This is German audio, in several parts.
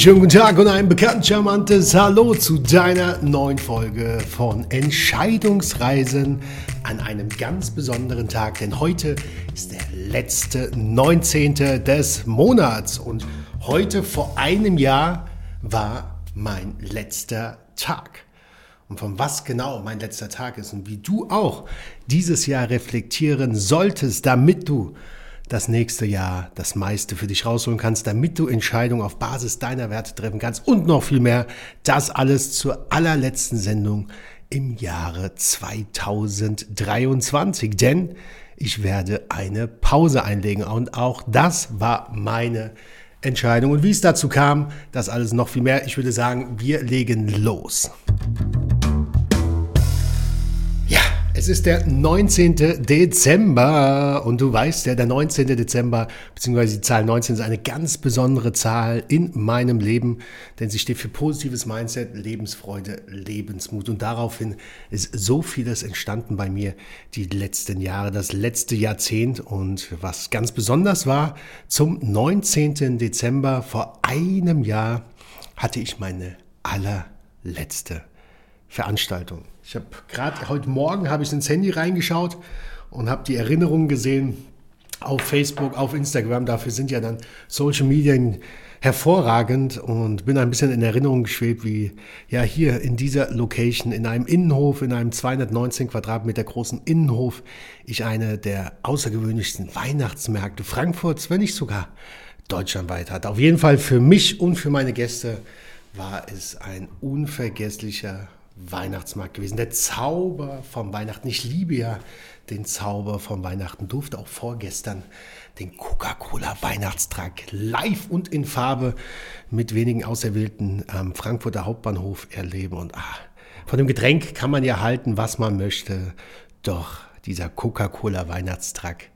schönen guten Tag und ein bekannt charmantes Hallo zu deiner neuen Folge von Entscheidungsreisen an einem ganz besonderen Tag, denn heute ist der letzte 19. des Monats und heute vor einem Jahr war mein letzter Tag. Und von was genau mein letzter Tag ist und wie du auch dieses Jahr reflektieren solltest, damit du das nächste Jahr das meiste für dich rausholen kannst, damit du Entscheidungen auf Basis deiner Werte treffen kannst und noch viel mehr. Das alles zur allerletzten Sendung im Jahre 2023. Denn ich werde eine Pause einlegen und auch das war meine Entscheidung. Und wie es dazu kam, das alles noch viel mehr. Ich würde sagen, wir legen los. Es ist der 19. Dezember und du weißt ja, der 19. Dezember, beziehungsweise die Zahl 19 ist eine ganz besondere Zahl in meinem Leben, denn sie steht für positives Mindset, Lebensfreude, Lebensmut und daraufhin ist so vieles entstanden bei mir die letzten Jahre, das letzte Jahrzehnt und was ganz besonders war, zum 19. Dezember vor einem Jahr hatte ich meine allerletzte Veranstaltung. Ich habe gerade heute Morgen habe ich ins Handy reingeschaut und habe die Erinnerungen gesehen auf Facebook, auf Instagram. Dafür sind ja dann Social Media hervorragend und bin ein bisschen in Erinnerung geschwebt, wie ja hier in dieser Location, in einem Innenhof, in einem 219 Quadratmeter großen Innenhof, ich eine der außergewöhnlichsten Weihnachtsmärkte Frankfurts, wenn nicht sogar deutschlandweit hatte. Auf jeden Fall für mich und für meine Gäste war es ein unvergesslicher Weihnachtsmarkt gewesen. Der Zauber vom Weihnachten. Ich liebe ja den Zauber vom Weihnachten. Durfte auch vorgestern den Coca-Cola Weihnachtstrag live und in Farbe mit wenigen Auserwählten am Frankfurter Hauptbahnhof erleben. Und ah, von dem Getränk kann man ja halten, was man möchte. Doch dieser Coca-Cola Weihnachtstrag,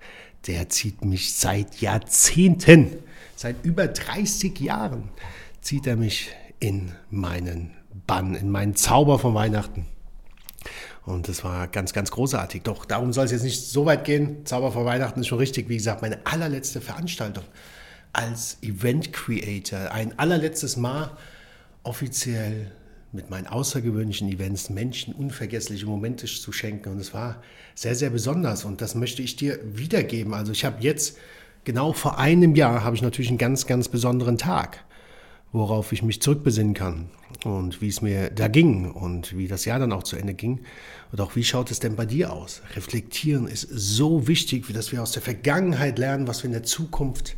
der zieht mich seit Jahrzehnten, seit über 30 Jahren, zieht er mich in meinen Bann, in meinen Zauber von Weihnachten. Und das war ganz, ganz großartig. Doch darum soll es jetzt nicht so weit gehen. Zauber von Weihnachten ist schon richtig. Wie gesagt, meine allerletzte Veranstaltung als Event Creator. Ein allerletztes Mal offiziell mit meinen außergewöhnlichen Events Menschen unvergessliche Momente zu schenken. Und es war sehr, sehr besonders. Und das möchte ich dir wiedergeben. Also ich habe jetzt, genau vor einem Jahr, habe ich natürlich einen ganz, ganz besonderen Tag worauf ich mich zurückbesinnen kann und wie es mir da ging und wie das Jahr dann auch zu Ende ging. Und auch wie schaut es denn bei dir aus? Reflektieren ist so wichtig, wie dass wir aus der Vergangenheit lernen, was wir in der Zukunft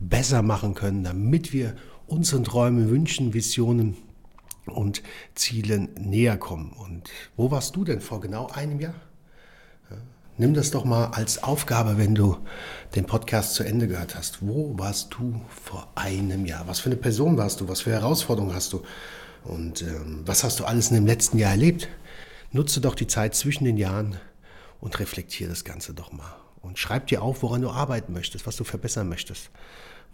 besser machen können, damit wir unseren Träumen, Wünschen, Visionen und Zielen näher kommen. Und wo warst du denn vor genau einem Jahr? Nimm das doch mal als Aufgabe, wenn du den Podcast zu Ende gehört hast. Wo warst du vor einem Jahr? Was für eine Person warst du? Was für Herausforderungen hast du? Und ähm, was hast du alles in dem letzten Jahr erlebt? Nutze doch die Zeit zwischen den Jahren und reflektiere das Ganze doch mal. Und schreib dir auf, woran du arbeiten möchtest, was du verbessern möchtest,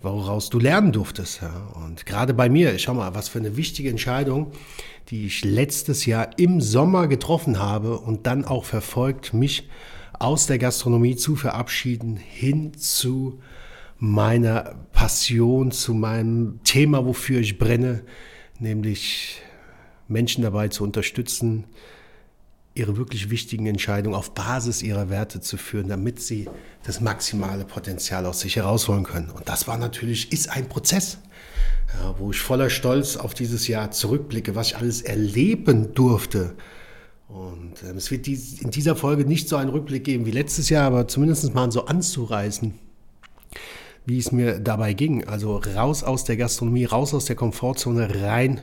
woraus du lernen durftest. Ja. Und gerade bei mir, schau mal, was für eine wichtige Entscheidung, die ich letztes Jahr im Sommer getroffen habe und dann auch verfolgt, mich aus der Gastronomie zu verabschieden, hin zu meiner Passion, zu meinem Thema, wofür ich brenne, nämlich Menschen dabei zu unterstützen, ihre wirklich wichtigen Entscheidungen auf Basis ihrer Werte zu führen, damit sie das maximale Potenzial aus sich herausholen können. Und das war natürlich, ist ein Prozess, ja, wo ich voller Stolz auf dieses Jahr zurückblicke, was ich alles erleben durfte, und ähm, es wird in dieser Folge nicht so einen Rückblick geben wie letztes Jahr, aber zumindest mal so anzureißen, wie es mir dabei ging. Also raus aus der Gastronomie, raus aus der Komfortzone, rein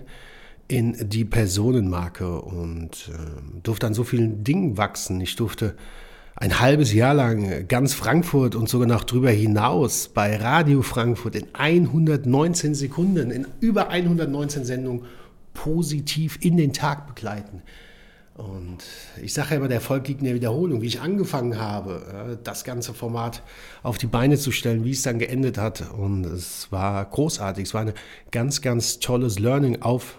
in die Personenmarke und äh, durfte an so vielen Dingen wachsen. Ich durfte ein halbes Jahr lang ganz Frankfurt und sogar noch drüber hinaus bei Radio Frankfurt in 119 Sekunden, in über 119 Sendungen positiv in den Tag begleiten. Und ich sage ja immer, der Erfolg liegt in der Wiederholung. Wie ich angefangen habe, das ganze Format auf die Beine zu stellen, wie es dann geendet hat. Und es war großartig. Es war ein ganz, ganz tolles Learning auf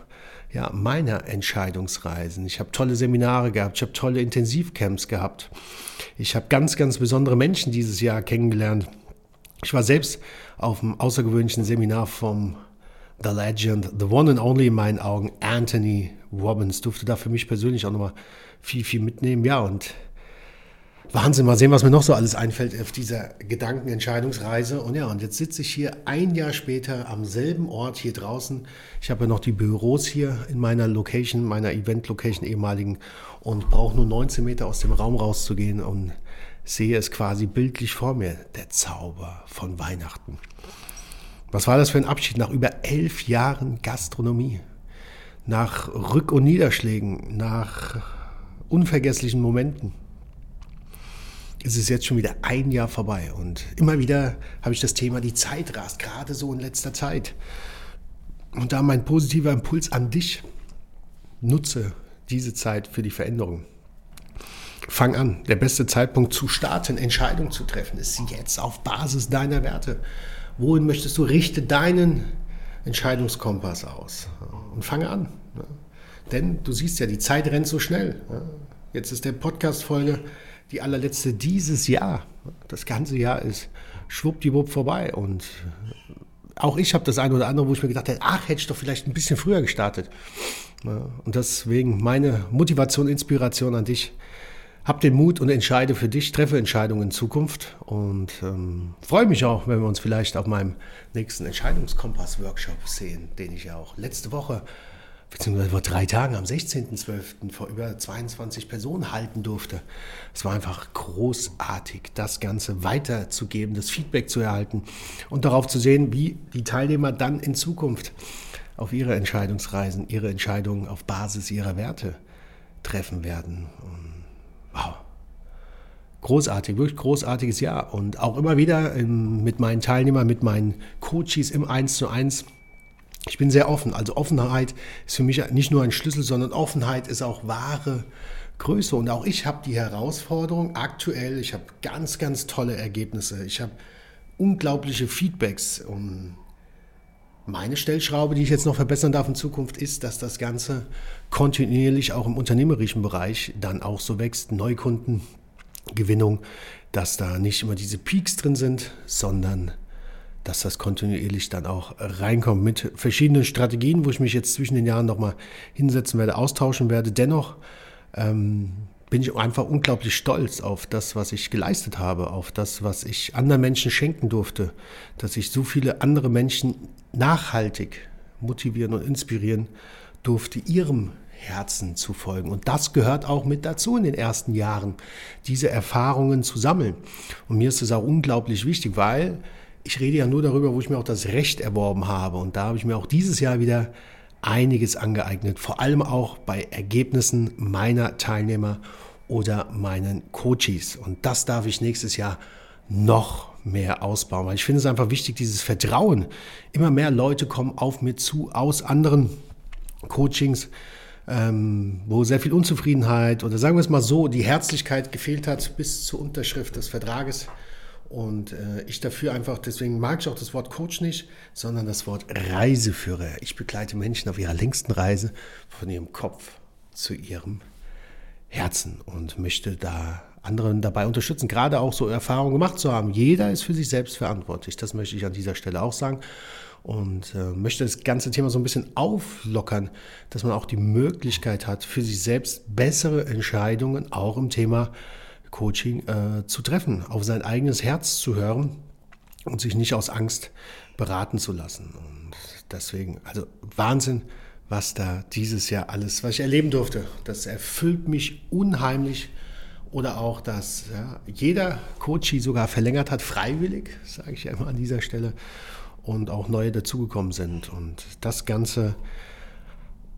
ja, meiner Entscheidungsreisen. Ich habe tolle Seminare gehabt, ich habe tolle Intensivcamps gehabt. Ich habe ganz, ganz besondere Menschen dieses Jahr kennengelernt. Ich war selbst auf einem außergewöhnlichen Seminar vom the legend, the one and only in meinen Augen, Anthony Robbins. Durfte da für mich persönlich auch nochmal viel, viel mitnehmen. Ja, und Wahnsinn, mal sehen, was mir noch so alles einfällt auf dieser Gedankenentscheidungsreise. Und ja, und jetzt sitze ich hier ein Jahr später am selben Ort hier draußen. Ich habe ja noch die Büros hier in meiner Location, meiner Event-Location ehemaligen und brauche nur 19 Meter aus dem Raum rauszugehen und sehe es quasi bildlich vor mir, der Zauber von Weihnachten. Was war das für ein Abschied nach über elf Jahren Gastronomie? Nach Rück- und Niederschlägen, nach unvergesslichen Momenten ist es jetzt schon wieder ein Jahr vorbei. Und immer wieder habe ich das Thema, die Zeit rast, gerade so in letzter Zeit. Und da mein positiver Impuls an dich, nutze diese Zeit für die Veränderung. Fang an. Der beste Zeitpunkt zu starten, Entscheidungen zu treffen, ist jetzt auf Basis deiner Werte. Wohin möchtest du? Richte deinen Entscheidungskompass aus und fange an. Denn du siehst ja, die Zeit rennt so schnell. Jetzt ist der Podcast-Folge die allerletzte dieses Jahr. Das ganze Jahr ist schwuppdiwupp vorbei. Und auch ich habe das eine oder andere, wo ich mir gedacht habe, ach, hätte ich doch vielleicht ein bisschen früher gestartet. Und deswegen meine Motivation, Inspiration an dich. Hab den Mut und entscheide für dich, treffe Entscheidungen in Zukunft und ähm, freue mich auch, wenn wir uns vielleicht auf meinem nächsten Entscheidungskompass-Workshop sehen, den ich ja auch letzte Woche beziehungsweise vor drei Tagen am 16.12. vor über 22 Personen halten durfte. Es war einfach großartig, das Ganze weiterzugeben, das Feedback zu erhalten und darauf zu sehen, wie die Teilnehmer dann in Zukunft auf ihre Entscheidungsreisen, ihre Entscheidungen auf Basis ihrer Werte treffen werden. Und wow. Großartig, wirklich großartiges Jahr. Und auch immer wieder mit meinen Teilnehmern, mit meinen Coaches im 1 zu 1 ich bin sehr offen. Also Offenheit ist für mich nicht nur ein Schlüssel, sondern Offenheit ist auch wahre Größe. Und auch ich habe die Herausforderung aktuell, ich habe ganz, ganz tolle Ergebnisse. Ich habe unglaubliche Feedbacks. Und meine Stellschraube, die ich jetzt noch verbessern darf in Zukunft, ist, dass das Ganze kontinuierlich auch im unternehmerischen Bereich dann auch so wächst. Neukundengewinnung, dass da nicht immer diese Peaks drin sind, sondern dass das kontinuierlich dann auch reinkommt mit verschiedenen Strategien, wo ich mich jetzt zwischen den Jahren nochmal hinsetzen werde, austauschen werde. Dennoch ähm, bin ich einfach unglaublich stolz auf das, was ich geleistet habe, auf das, was ich anderen Menschen schenken durfte, dass ich so viele andere Menschen nachhaltig motivieren und inspirieren durfte, ihrem Herzen zu folgen. Und das gehört auch mit dazu in den ersten Jahren, diese Erfahrungen zu sammeln. Und mir ist es auch unglaublich wichtig, weil ich rede ja nur darüber, wo ich mir auch das Recht erworben habe. Und da habe ich mir auch dieses Jahr wieder einiges angeeignet, vor allem auch bei Ergebnissen meiner Teilnehmer oder meinen Coaches. Und das darf ich nächstes Jahr noch mehr ausbauen, weil ich finde es einfach wichtig, dieses Vertrauen. Immer mehr Leute kommen auf mir zu aus anderen Coachings, ähm, wo sehr viel Unzufriedenheit oder sagen wir es mal so, die Herzlichkeit gefehlt hat bis zur Unterschrift des Vertrages. Und äh, ich dafür einfach, deswegen mag ich auch das Wort Coach nicht, sondern das Wort Reiseführer. Ich begleite Menschen auf ihrer längsten Reise von ihrem Kopf zu ihrem Herzen und möchte da anderen dabei unterstützen, gerade auch so Erfahrungen gemacht zu haben. Jeder ist für sich selbst verantwortlich. Das möchte ich an dieser Stelle auch sagen. Und äh, möchte das ganze Thema so ein bisschen auflockern, dass man auch die Möglichkeit hat, für sich selbst bessere Entscheidungen auch im Thema Coaching äh, zu treffen, auf sein eigenes Herz zu hören und sich nicht aus Angst beraten zu lassen. Und deswegen, also Wahnsinn, was da dieses Jahr alles, was ich erleben durfte. Das erfüllt mich unheimlich. Oder auch, dass ja, jeder Coachie sogar verlängert hat, freiwillig, sage ich ja immer an dieser Stelle, und auch neue dazugekommen sind. Und das Ganze,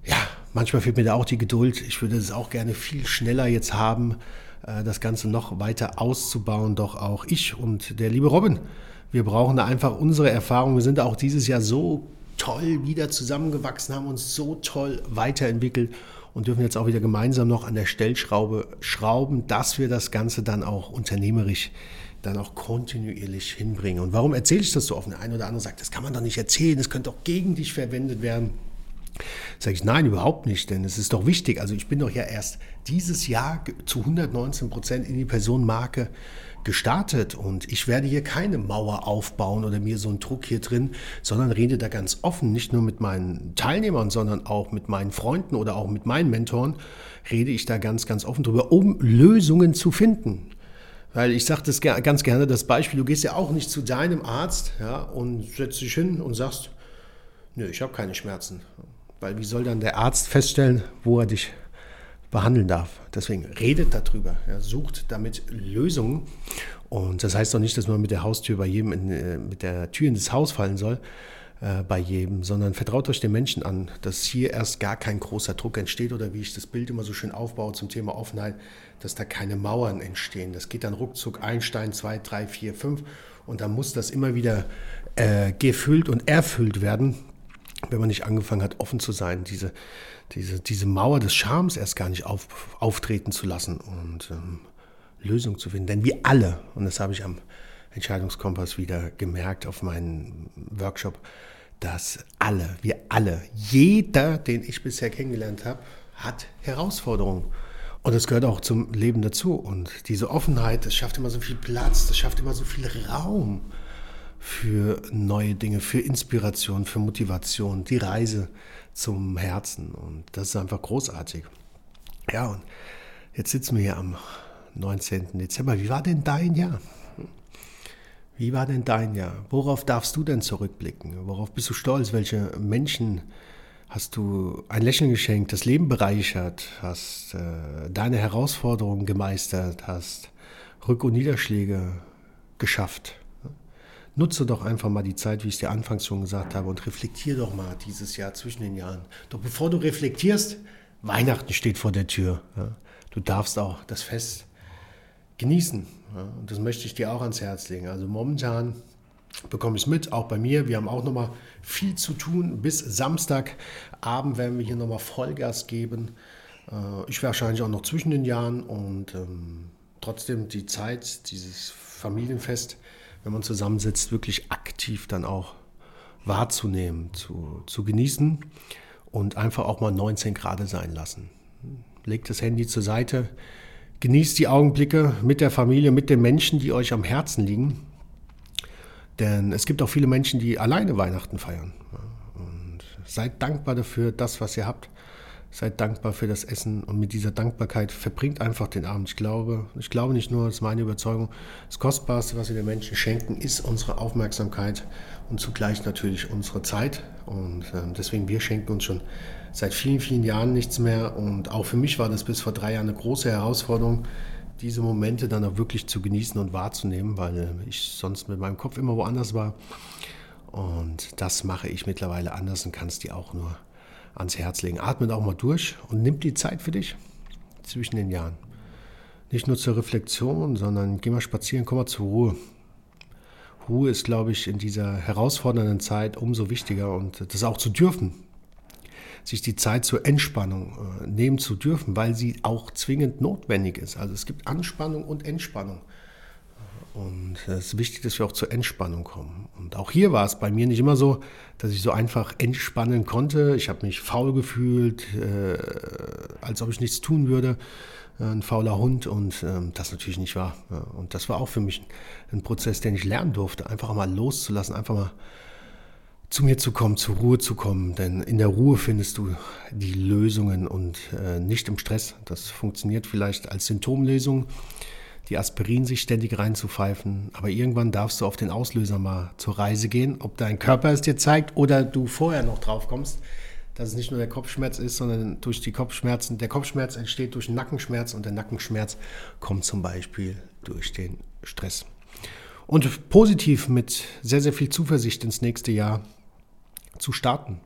ja, manchmal fehlt mir da auch die Geduld. Ich würde es auch gerne viel schneller jetzt haben, das Ganze noch weiter auszubauen. Doch auch ich und der liebe Robin, wir brauchen da einfach unsere Erfahrung. Wir sind auch dieses Jahr so toll wieder zusammengewachsen, haben uns so toll weiterentwickelt und dürfen jetzt auch wieder gemeinsam noch an der Stellschraube schrauben, dass wir das Ganze dann auch unternehmerisch dann auch kontinuierlich hinbringen. Und warum erzähle ich das so offen? Der eine oder andere sagt, das kann man doch nicht erzählen, das könnte auch gegen dich verwendet werden. Sage ich, nein, überhaupt nicht, denn es ist doch wichtig. Also ich bin doch ja erst dieses Jahr zu 119 Prozent in die Personenmarke gestartet und ich werde hier keine Mauer aufbauen oder mir so einen Druck hier drin, sondern rede da ganz offen, nicht nur mit meinen Teilnehmern, sondern auch mit meinen Freunden oder auch mit meinen Mentoren, rede ich da ganz, ganz offen drüber, um Lösungen zu finden. Weil ich sage das ganz gerne, das Beispiel, du gehst ja auch nicht zu deinem Arzt ja, und setzt dich hin und sagst, nö, ich habe keine Schmerzen. Weil wie soll dann der Arzt feststellen, wo er dich behandeln darf. Deswegen redet darüber, ja, sucht damit Lösungen. Und das heißt doch nicht, dass man mit der Haustür bei jedem, in, äh, mit der Tür in das Haus fallen soll, äh, bei jedem, sondern vertraut euch den Menschen an, dass hier erst gar kein großer Druck entsteht oder wie ich das Bild immer so schön aufbaue zum Thema Offenheit, dass da keine Mauern entstehen. Das geht dann ruckzuck ein Stein, zwei, drei, vier, fünf und dann muss das immer wieder äh, gefüllt und erfüllt werden, wenn man nicht angefangen hat, offen zu sein, diese, diese, diese Mauer des Charmes erst gar nicht auf, auftreten zu lassen und ähm, Lösung zu finden. Denn wir alle, und das habe ich am Entscheidungskompass wieder gemerkt auf meinem Workshop, dass alle, wir alle, jeder, den ich bisher kennengelernt habe, hat Herausforderungen. Und das gehört auch zum Leben dazu. Und diese Offenheit, das schafft immer so viel Platz, das schafft immer so viel Raum für neue Dinge, für Inspiration, für Motivation, die Reise zum Herzen. Und das ist einfach großartig. Ja, und jetzt sitzen wir hier am 19. Dezember. Wie war denn dein Jahr? Wie war denn dein Jahr? Worauf darfst du denn zurückblicken? Worauf bist du stolz? Welche Menschen hast du ein Lächeln geschenkt, das Leben bereichert, hast äh, deine Herausforderungen gemeistert, hast Rück- und Niederschläge geschafft? Nutze doch einfach mal die Zeit, wie ich es dir anfangs schon gesagt habe, und reflektier doch mal dieses Jahr zwischen den Jahren. Doch bevor du reflektierst, Weihnachten steht vor der Tür. Ja. Du darfst auch das Fest genießen. Ja. Und das möchte ich dir auch ans Herz legen. Also momentan bekomme ich es mit, auch bei mir. Wir haben auch nochmal viel zu tun. Bis Samstagabend werden wir hier nochmal Vollgas geben. Äh, ich wahrscheinlich auch noch zwischen den Jahren und ähm, trotzdem die Zeit, dieses Familienfest, wenn man zusammensitzt, wirklich aktiv dann auch wahrzunehmen, zu, zu genießen und einfach auch mal 19 Grad sein lassen. Legt das Handy zur Seite, genießt die Augenblicke mit der Familie, mit den Menschen, die euch am Herzen liegen. Denn es gibt auch viele Menschen, die alleine Weihnachten feiern. Und seid dankbar dafür, das, was ihr habt. Seid dankbar für das Essen und mit dieser Dankbarkeit verbringt einfach den Abend. Ich glaube, ich glaube nicht nur, das ist meine Überzeugung, das Kostbarste, was wir den Menschen schenken, ist unsere Aufmerksamkeit und zugleich natürlich unsere Zeit. Und äh, deswegen, wir schenken uns schon seit vielen, vielen Jahren nichts mehr. Und auch für mich war das bis vor drei Jahren eine große Herausforderung, diese Momente dann auch wirklich zu genießen und wahrzunehmen, weil ich sonst mit meinem Kopf immer woanders war. Und das mache ich mittlerweile anders und kann es dir auch nur ans Herz legen. Atme auch mal durch und nimm die Zeit für dich zwischen den Jahren. Nicht nur zur Reflexion, sondern geh mal spazieren, komm mal zur Ruhe. Ruhe ist, glaube ich, in dieser herausfordernden Zeit umso wichtiger und das auch zu dürfen, sich die Zeit zur Entspannung äh, nehmen zu dürfen, weil sie auch zwingend notwendig ist. Also es gibt Anspannung und Entspannung. Und es ist wichtig, dass wir auch zur Entspannung kommen. Und auch hier war es bei mir nicht immer so, dass ich so einfach entspannen konnte. Ich habe mich faul gefühlt, äh, als ob ich nichts tun würde. Äh, ein fauler Hund und äh, das natürlich nicht wahr. Ja, und das war auch für mich ein, ein Prozess, den ich lernen durfte, einfach mal loszulassen, einfach mal zu mir zu kommen, zur Ruhe zu kommen. Denn in der Ruhe findest du die Lösungen und äh, nicht im Stress. Das funktioniert vielleicht als Symptomlösung die Aspirin sich ständig reinzupfeifen. Aber irgendwann darfst du auf den Auslöser mal zur Reise gehen, ob dein Körper es dir zeigt oder du vorher noch drauf kommst, dass es nicht nur der Kopfschmerz ist, sondern durch die Kopfschmerzen. Der Kopfschmerz entsteht durch Nackenschmerz und der Nackenschmerz kommt zum Beispiel durch den Stress. Und positiv mit sehr, sehr viel Zuversicht ins nächste Jahr zu starten.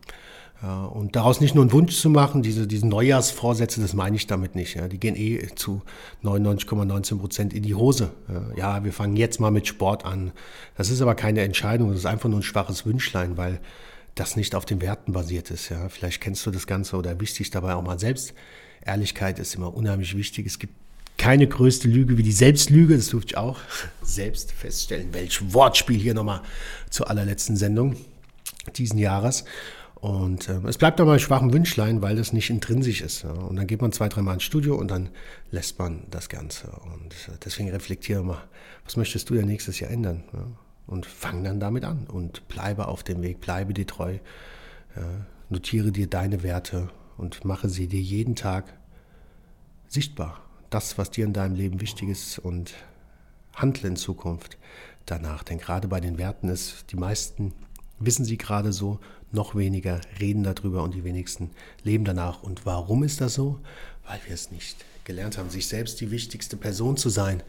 Und daraus nicht nur einen Wunsch zu machen, diese, diese Neujahrsvorsätze, das meine ich damit nicht. Ja, die gehen eh zu 99,19 Prozent in die Hose. Ja, ja, wir fangen jetzt mal mit Sport an. Das ist aber keine Entscheidung, das ist einfach nur ein schwaches Wünschlein, weil das nicht auf den Werten basiert ist. Ja, vielleicht kennst du das Ganze oder wichtig dabei auch mal selbst. Ehrlichkeit ist immer unheimlich wichtig. Es gibt keine größte Lüge wie die Selbstlüge. Das durfte ich auch selbst feststellen. Welch Wortspiel hier nochmal zur allerletzten Sendung diesen Jahres. Und äh, es bleibt aber schwachem Wünschlein, weil das nicht intrinsisch ist. Ja? Und dann geht man zwei, dreimal ins Studio und dann lässt man das Ganze. Und äh, deswegen reflektiere mal, was möchtest du ja nächstes Jahr ändern? Ja? Und fang dann damit an und bleibe auf dem Weg, bleibe dir treu. Ja? Notiere dir deine Werte und mache sie dir jeden Tag sichtbar. Das, was dir in deinem Leben wichtig ist und handle in Zukunft danach. Denn gerade bei den Werten ist die meisten wissen sie gerade so, noch weniger reden darüber und die wenigsten leben danach. Und warum ist das so? Weil wir es nicht gelernt haben, sich selbst die wichtigste Person zu sein,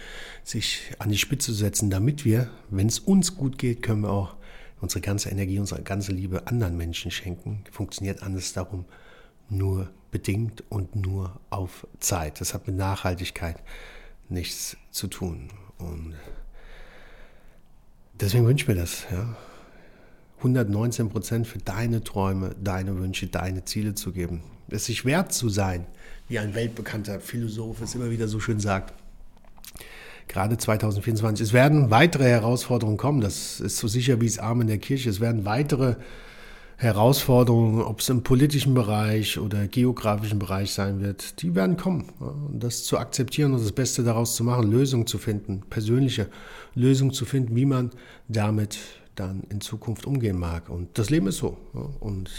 sich an die Spitze zu setzen, damit wir, wenn es uns gut geht, können wir auch unsere ganze Energie, unsere ganze Liebe anderen Menschen schenken. Funktioniert anders darum nur bedingt und nur auf Zeit. Das hat mit Nachhaltigkeit nichts zu tun. Und deswegen wünsche ich mir das. Ja. 119 Prozent für deine Träume, deine Wünsche, deine Ziele zu geben. Es sich wert zu sein, wie ein weltbekannter Philosoph es immer wieder so schön sagt. Gerade 2024. Es werden weitere Herausforderungen kommen. Das ist so sicher wie es Arm in der Kirche. Es werden weitere Herausforderungen, ob es im politischen Bereich oder geografischen Bereich sein wird, die werden kommen. Und das zu akzeptieren und das Beste daraus zu machen, Lösungen zu finden, persönliche Lösungen zu finden, wie man damit dann in Zukunft umgehen mag. Und das Leben ist so. Und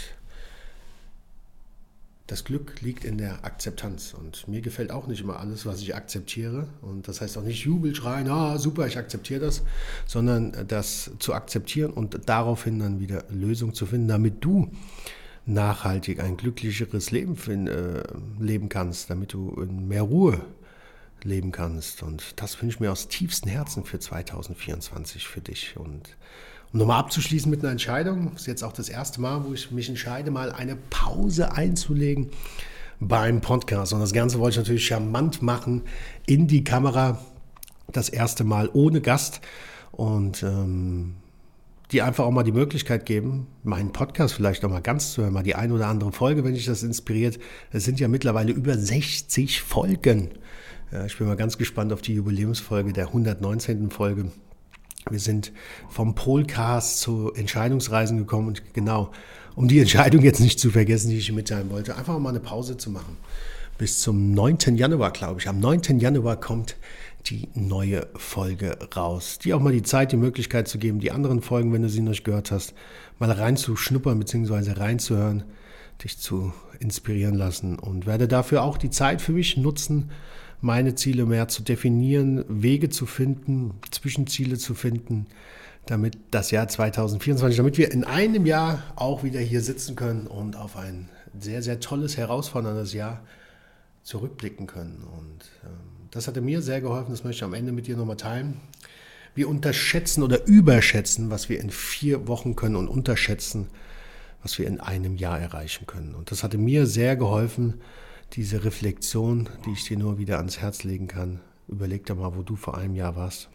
das Glück liegt in der Akzeptanz. Und mir gefällt auch nicht immer alles, was ich akzeptiere. Und das heißt auch nicht Jubel schreien, ah, super, ich akzeptiere das, sondern das zu akzeptieren und daraufhin dann wieder Lösungen zu finden, damit du nachhaltig ein glücklicheres Leben äh, leben kannst, damit du in mehr Ruhe leben kannst. Und das wünsche ich mir aus tiefstem Herzen für 2024 für dich. Und um nochmal abzuschließen mit einer Entscheidung, das ist jetzt auch das erste Mal, wo ich mich entscheide, mal eine Pause einzulegen beim Podcast. Und das Ganze wollte ich natürlich charmant machen in die Kamera. Das erste Mal ohne Gast. Und ähm, die einfach auch mal die Möglichkeit geben, meinen Podcast vielleicht auch mal ganz zu hören, mal die ein oder andere Folge, wenn dich das inspiriert. Es sind ja mittlerweile über 60 Folgen. Ja, ich bin mal ganz gespannt auf die Jubiläumsfolge der 119. Folge. Wir sind vom Polcast zu Entscheidungsreisen gekommen und genau, um die Entscheidung jetzt nicht zu vergessen, die ich mitteilen wollte, einfach mal eine Pause zu machen. Bis zum 9. Januar, glaube ich. Am 9. Januar kommt die neue Folge raus. Die auch mal die Zeit, die Möglichkeit zu geben, die anderen Folgen, wenn du sie noch nicht gehört hast, mal reinzuschnuppern bzw. reinzuhören, dich zu inspirieren lassen und werde dafür auch die Zeit für mich nutzen, meine Ziele mehr zu definieren, Wege zu finden, Zwischenziele zu finden, damit das Jahr 2024, damit wir in einem Jahr auch wieder hier sitzen können und auf ein sehr, sehr tolles, herausforderndes Jahr zurückblicken können. Und ähm, das hatte mir sehr geholfen, das möchte ich am Ende mit dir nochmal teilen. Wir unterschätzen oder überschätzen, was wir in vier Wochen können und unterschätzen, was wir in einem Jahr erreichen können. Und das hatte mir sehr geholfen, diese Reflexion, die ich dir nur wieder ans Herz legen kann. Überleg doch mal, wo du vor einem Jahr warst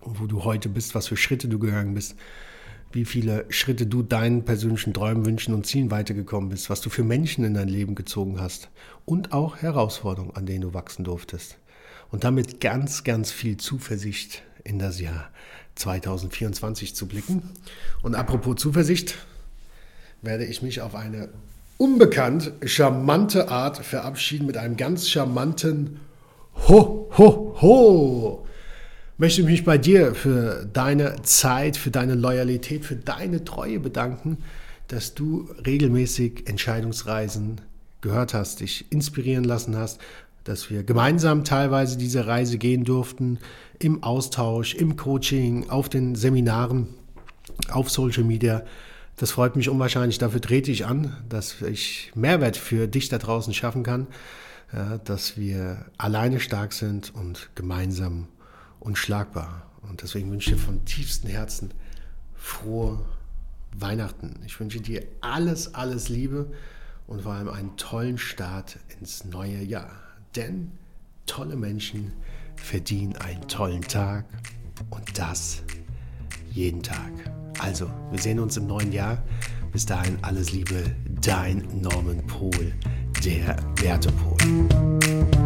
und wo du heute bist, was für Schritte du gegangen bist, wie viele Schritte du deinen persönlichen Träumen, Wünschen und Zielen weitergekommen bist, was du für Menschen in dein Leben gezogen hast und auch Herausforderungen, an denen du wachsen durftest. Und damit ganz, ganz viel Zuversicht in das Jahr 2024 zu blicken. Und apropos Zuversicht, werde ich mich auf eine unbekannt charmante Art verabschieden mit einem ganz charmanten Ho, ho, ho. Möchte mich bei dir für deine Zeit, für deine Loyalität, für deine Treue bedanken, dass du regelmäßig Entscheidungsreisen gehört hast, dich inspirieren lassen hast, dass wir gemeinsam teilweise diese Reise gehen durften, im Austausch, im Coaching, auf den Seminaren, auf Social Media. Das freut mich unwahrscheinlich. Dafür trete ich an, dass ich Mehrwert für dich da draußen schaffen kann, ja, dass wir alleine stark sind und gemeinsam unschlagbar. Und deswegen wünsche ich dir von tiefstem Herzen frohe Weihnachten. Ich wünsche dir alles, alles Liebe und vor allem einen tollen Start ins neue Jahr. Denn tolle Menschen verdienen einen tollen Tag und das jeden Tag. Also, wir sehen uns im neuen Jahr. Bis dahin alles Liebe, dein Norman Pohl, der Wertepol.